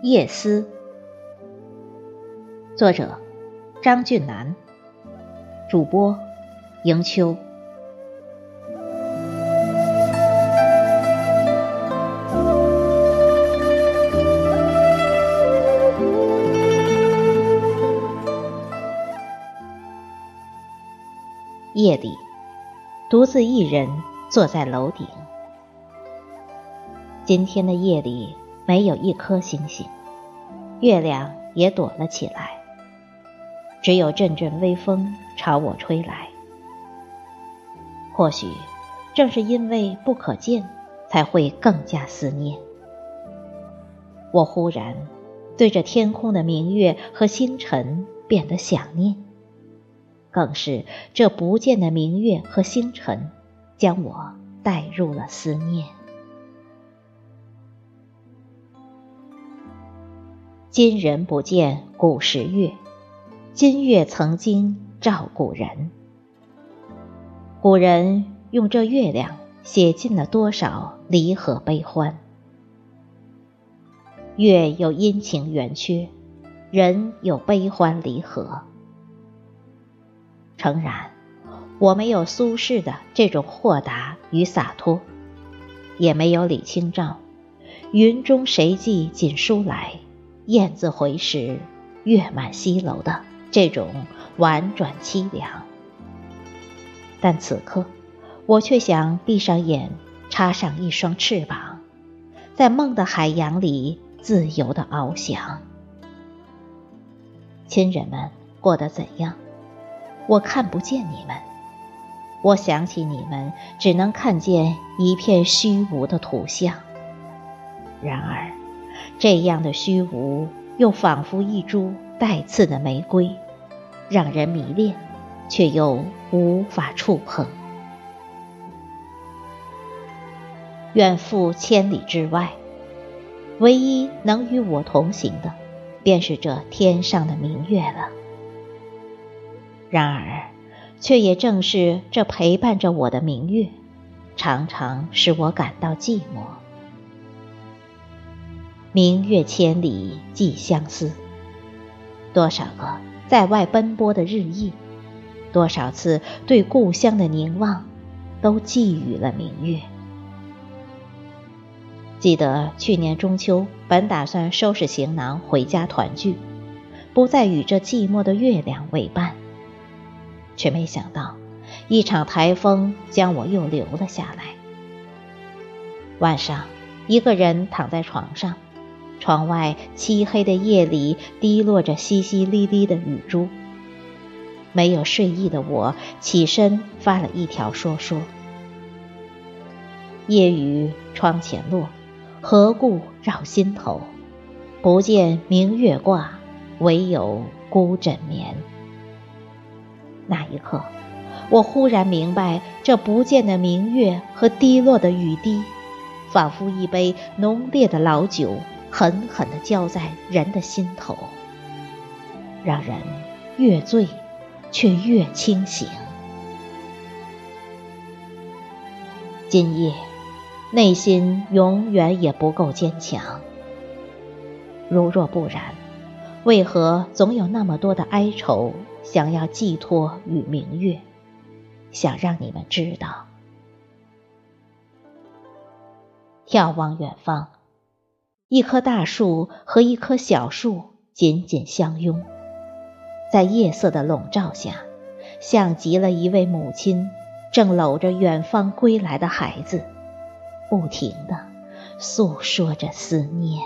夜思，作者张俊南，主播迎秋。夜里，独自一人坐在楼顶。今天的夜里没有一颗星星，月亮也躲了起来，只有阵阵微风朝我吹来。或许正是因为不可见，才会更加思念。我忽然对着天空的明月和星辰变得想念，更是这不见的明月和星辰，将我带入了思念。今人不见古时月，今月曾经照古人。古人用这月亮写尽了多少离合悲欢。月有阴晴圆缺，人有悲欢离合。诚然，我没有苏轼的这种豁达与洒脱，也没有李清照“云中谁寄锦书来”。雁字回时，月满西楼的这种婉转凄凉，但此刻我却想闭上眼，插上一双翅膀，在梦的海洋里自由的翱翔。亲人们过得怎样？我看不见你们，我想起你们，只能看见一片虚无的图像。然而。这样的虚无，又仿佛一株带刺的玫瑰，让人迷恋，却又无法触碰。远赴千里之外，唯一能与我同行的，便是这天上的明月了。然而，却也正是这陪伴着我的明月，常常使我感到寂寞。明月千里寄相思，多少个在外奔波的日夜，多少次对故乡的凝望，都寄予了明月。记得去年中秋，本打算收拾行囊回家团聚，不再与这寂寞的月亮为伴，却没想到一场台风将我又留了下来。晚上，一个人躺在床上。窗外漆黑的夜里，滴落着淅淅沥沥的雨珠。没有睡意的我，起身发了一条说说：“夜雨窗前落，何故绕心头？不见明月挂，唯有孤枕眠。”那一刻，我忽然明白，这不见的明月和滴落的雨滴，仿佛一杯浓烈的老酒。狠狠地浇在人的心头，让人越醉却越清醒。今夜，内心永远也不够坚强。如若不然，为何总有那么多的哀愁想要寄托与明月，想让你们知道？眺望远方。一棵大树和一棵小树紧紧相拥，在夜色的笼罩下，像极了一位母亲正搂着远方归来的孩子，不停地诉说着思念。